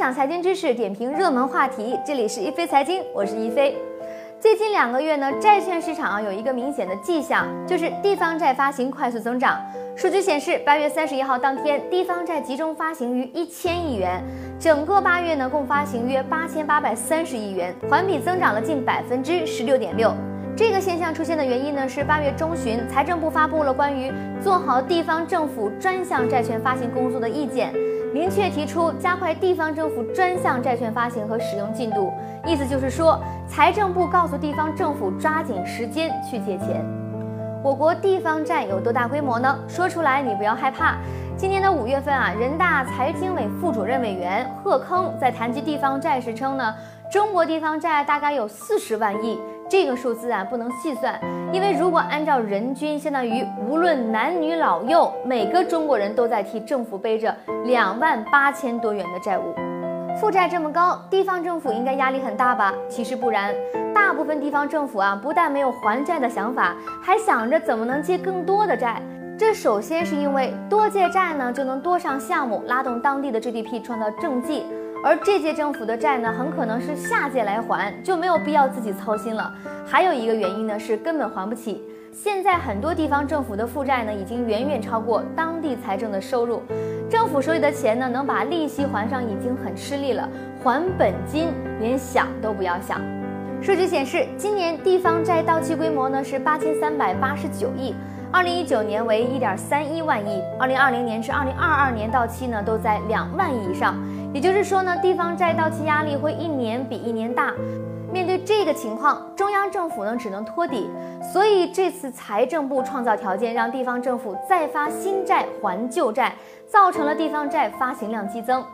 享财经知识，点评热门话题。这里是一飞财经，我是一飞。最近两个月呢，债券市场啊有一个明显的迹象，就是地方债发行快速增长。数据显示，八月三十一号当天，地方债集中发行逾一千亿元，整个八月呢共发行约八千八百三十亿元，环比增长了近百分之十六点六。这个现象出现的原因呢，是八月中旬，财政部发布了关于做好地方政府专项债券发行工作的意见。明确提出加快地方政府专项债券发行和使用进度，意思就是说，财政部告诉地方政府抓紧时间去借钱。我国地方债有多大规模呢？说出来你不要害怕。今年的五月份啊，人大财经委副主任委员贺铿在谈及地方债时称呢，中国地方债大概有四十万亿。这个数字啊不能细算，因为如果按照人均，相当于无论男女老幼，每个中国人都在替政府背着两万八千多元的债务。负债这么高，地方政府应该压力很大吧？其实不然，大部分地方政府啊，不但没有还债的想法，还想着怎么能借更多的债。这首先是因为多借债呢，就能多上项目，拉动当地的 GDP，创造政绩。而这届政府的债呢，很可能是下届来还，就没有必要自己操心了。还有一个原因呢，是根本还不起。现在很多地方政府的负债呢，已经远远超过当地财政的收入，政府手里的钱呢，能把利息还上已经很吃力了，还本金连想都不要想。数据显示，今年地方债到期规模呢是八千三百八十九亿。二零一九年为一点三一万亿，二零二零年至二零二二年到期呢都在两万亿以上，也就是说呢，地方债到期压力会一年比一年大。面对这个情况，中央政府呢只能托底，所以这次财政部创造条件，让地方政府再发新债还旧债，造成了地方债发行量激增。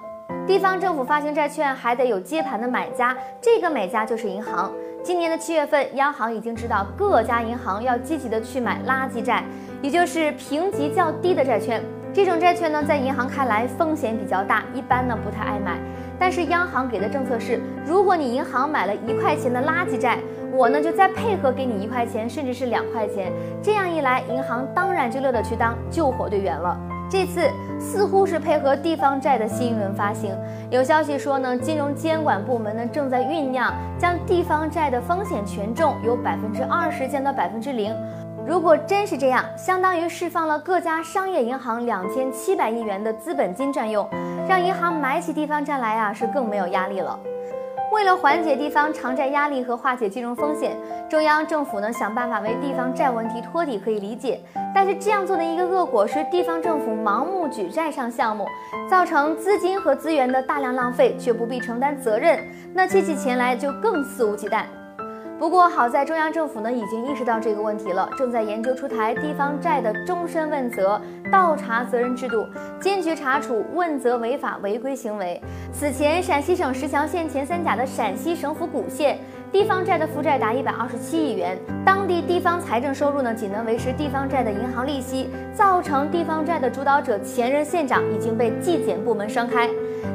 地方政府发行债券还得有接盘的买家，这个买家就是银行。今年的七月份，央行已经知道各家银行要积极的去买垃圾债，也就是评级较低的债券。这种债券呢，在银行看来风险比较大，一般呢不太爱买。但是央行给的政策是，如果你银行买了一块钱的垃圾债，我呢就再配合给你一块钱，甚至是两块钱。这样一来，银行当然就乐得去当救火队员了。这次似乎是配合地方债的新一轮发行，有消息说呢，金融监管部门呢正在酝酿将地方债的风险权重由百分之二十降到百分之零。如果真是这样，相当于释放了各家商业银行两千七百亿元的资本金占用，让银行买起地方债来啊是更没有压力了。为了缓解地方偿债压力和化解金融风险，中央政府呢想办法为地方债问题托底可以理解，但是这样做的一个恶果是地方政府盲目举债上项目，造成资金和资源的大量浪费，却不必承担责任，那借起钱来就更肆无忌惮。不过好在中央政府呢已经意识到这个问题了，正在研究出台地方债的终身问责倒查责任制度，坚决查处问责违法违规行为。此前陕西省石桥县前三甲的陕西省府古县地方债的负债达一百二十七亿元，当地地方财政收入呢仅能维持地方债的银行利息，造成地方债的主导者前任县长已经被纪检部门双开。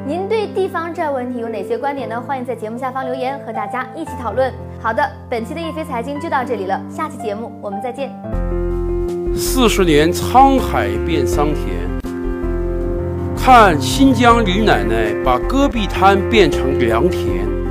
您对地方债问题有哪些观点呢？欢迎在节目下方留言，和大家一起讨论。好的，本期的易飞财经就到这里了，下期节目我们再见。四十年沧海变桑田，看新疆李奶奶把戈壁滩变成良田。